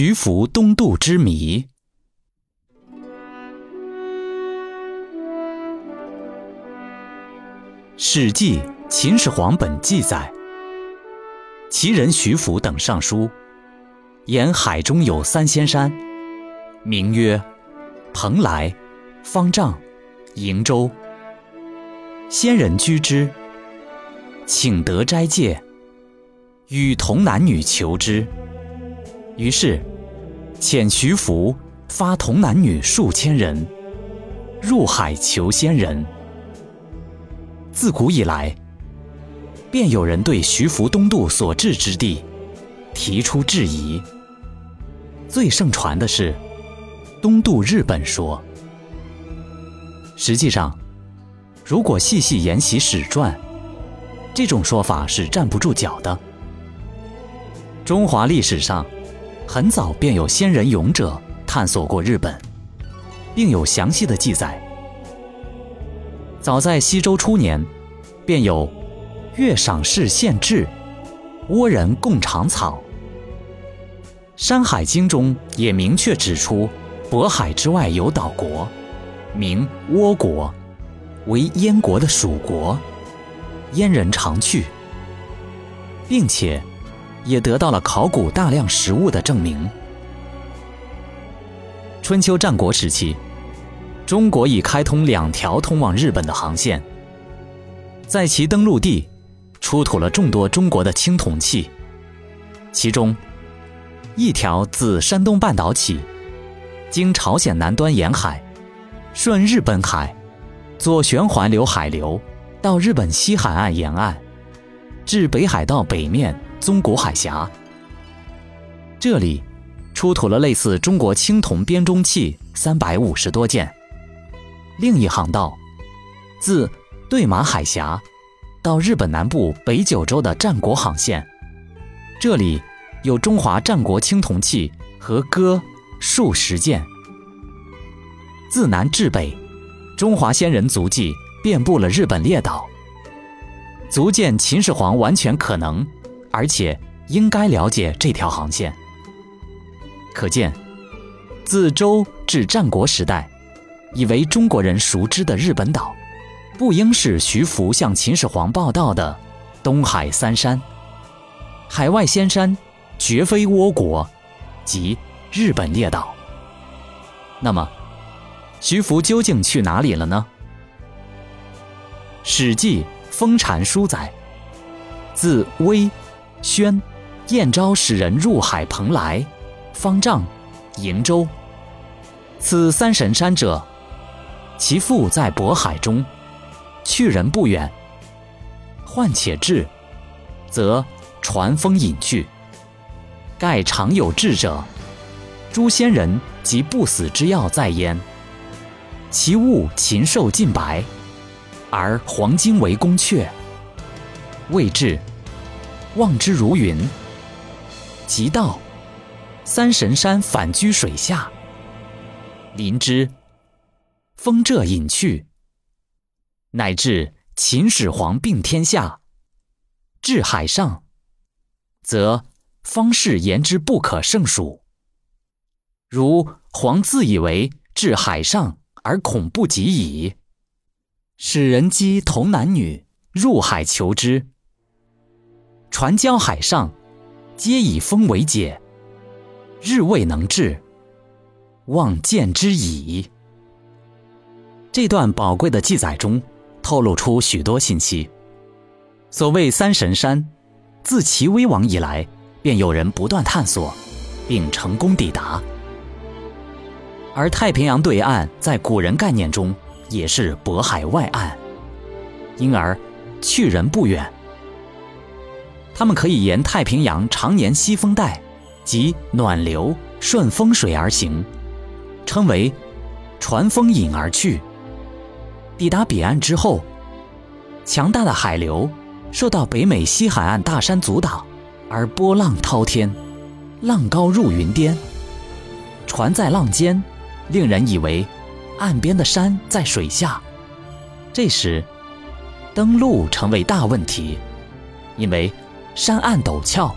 徐福东渡之谜。《史记·秦始皇本纪》记载，齐人徐福等上书，言海中有三仙山，名曰蓬莱、方丈、瀛洲。仙人居之，请得斋戒，与童男女求之。于是，遣徐福发童男女数千人，入海求仙人。自古以来，便有人对徐福东渡所至之地提出质疑。最盛传的是东渡日本说。实际上，如果细细研习史传，这种说法是站不住脚的。中华历史上，很早便有先人勇者探索过日本，并有详细的记载。早在西周初年，便有“月赏氏献制，倭人共尝草”。《山海经》中也明确指出，渤海之外有岛国，名倭国，为燕国的属国，燕人常去，并且也得到了考古大量实物的证明。春秋战国时期。中国已开通两条通往日本的航线，在其登陆地出土了众多中国的青铜器，其中一条自山东半岛起，经朝鲜南端沿海，顺日本海，左旋环流海流到日本西海岸沿岸，至北海道北面宗谷海峡，这里出土了类似中国青铜编钟器三百五十多件。另一航道，自对马海峡到日本南部北九州的战国航线，这里有中华战国青铜器和戈数十件。自南至北，中华先人足迹遍布了日本列岛，足见秦始皇完全可能，而且应该了解这条航线。可见，自周至战国时代。以为中国人熟知的日本岛，不应是徐福向秦始皇报道的东海三山。海外仙山绝非倭国，即日本列岛。那么，徐福究竟去哪里了呢？《史记·封禅书》载：自威、宣、燕昭使人入海蓬莱、方丈、瀛洲，此三神山者。其父在渤海中，去人不远。患且至，则传风引去。盖常有志者，诸仙人及不死之药在焉。其物禽兽尽白，而黄金为宫阙。未至，望之如云。即道，三神山反居水下，临之。风这隐去，乃至秦始皇并天下，至海上，则方士言之不可胜数。如皇自以为至海上而恐不及矣，使人机童男女入海求之。船交海上，皆以风为解，日未能至，望见之矣。这段宝贵的记载中，透露出许多信息。所谓三神山，自齐威王以来，便有人不断探索，并成功抵达。而太平洋对岸，在古人概念中也是渤海外岸，因而去人不远。他们可以沿太平洋常年西风带及暖流顺风水而行，称为船风引而去。抵达彼岸之后，强大的海流受到北美西海岸大山阻挡，而波浪滔天，浪高入云巅。船在浪尖，令人以为岸边的山在水下。这时，登陆成为大问题，因为山岸陡峭，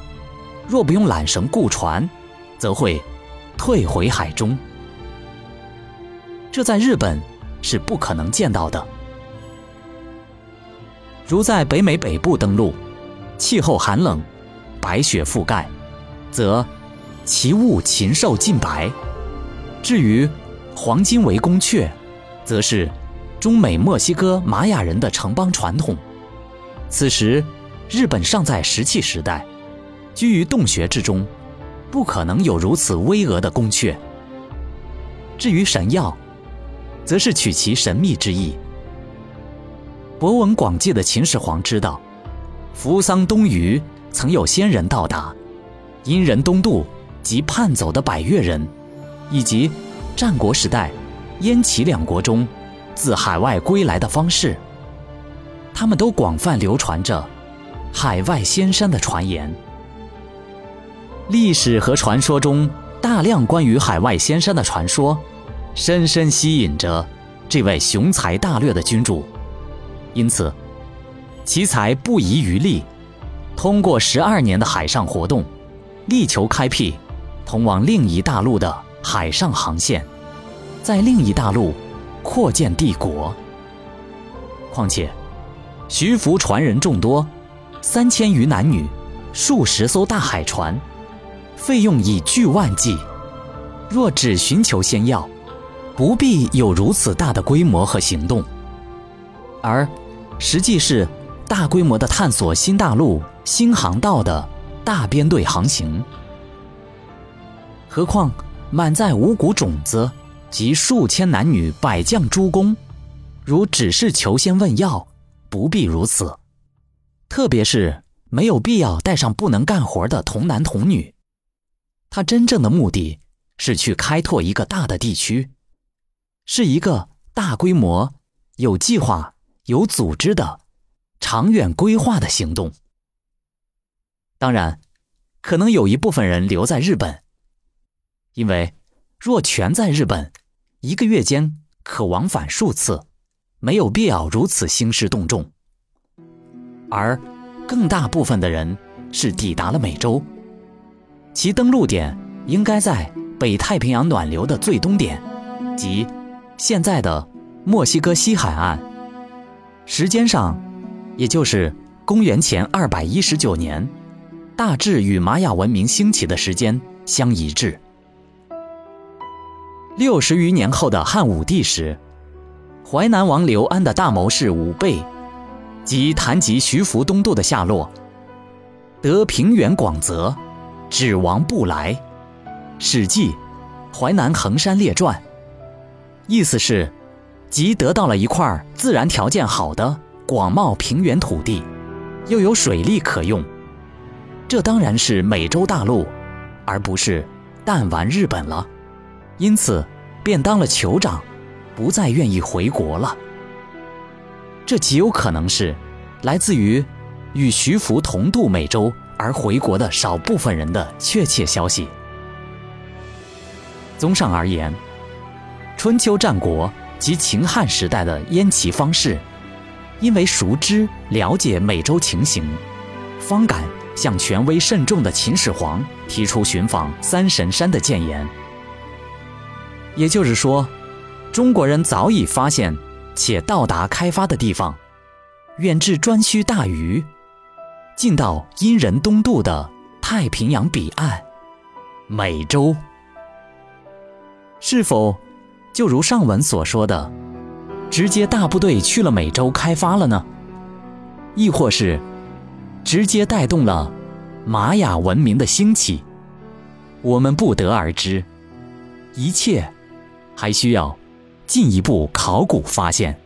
若不用缆绳固船，则会退回海中。这在日本是不可能见到的。如在北美北部登陆，气候寒冷，白雪覆盖，则其物禽兽尽白。至于黄金为宫阙，则是中美墨西哥玛雅人的城邦传统。此时，日本尚在石器时代，居于洞穴之中，不可能有如此巍峨的宫阙。至于神药，则是取其神秘之意。博闻广记的秦始皇知道，扶桑东隅曾有仙人到达，殷人东渡及叛走的百越人，以及战国时代燕齐两国中自海外归来的方士，他们都广泛流传着海外仙山的传言。历史和传说中大量关于海外仙山的传说，深深吸引着这位雄才大略的君主。因此，其才不遗余力，通过十二年的海上活动，力求开辟通往另一大陆的海上航线，在另一大陆扩建帝国。况且，徐福传人众多，三千余男女，数十艘大海船，费用以巨万计。若只寻求仙药，不必有如此大的规模和行动，而。实际是大规模的探索新大陆、新航道的大编队航行。何况满载五谷种子及数千男女、百将诸公，如只是求仙问药，不必如此。特别是没有必要带上不能干活的童男童女。他真正的目的是去开拓一个大的地区，是一个大规模、有计划。有组织的、长远规划的行动。当然，可能有一部分人留在日本，因为若全在日本，一个月间可往返数次，没有必要如此兴师动众。而更大部分的人是抵达了美洲，其登陆点应该在北太平洋暖流的最东点，即现在的墨西哥西海岸。时间上，也就是公元前二百一十九年，大致与玛雅文明兴起的时间相一致。六十余年后的汉武帝时，淮南王刘安的大谋士武备，即谈及徐福东渡的下落，得平原广泽，指王不来，《史记·淮南衡山列传》，意思是。即得到了一块自然条件好的广袤平原土地，又有水利可用，这当然是美洲大陆，而不是弹丸日本了。因此，便当了酋长，不再愿意回国了。这极有可能是来自于与徐福同渡美洲而回国的少部分人的确切消息。综上而言，春秋战国。及秦汉时代的燕齐方士，因为熟知了解美洲情形，方敢向权威慎重的秦始皇提出寻访三神山的谏言。也就是说，中国人早已发现且到达开发的地方，远至颛顼大隅，近到殷人东渡的太平洋彼岸，美洲，是否？就如上文所说的，直接大部队去了美洲开发了呢，亦或是直接带动了玛雅文明的兴起，我们不得而知。一切还需要进一步考古发现。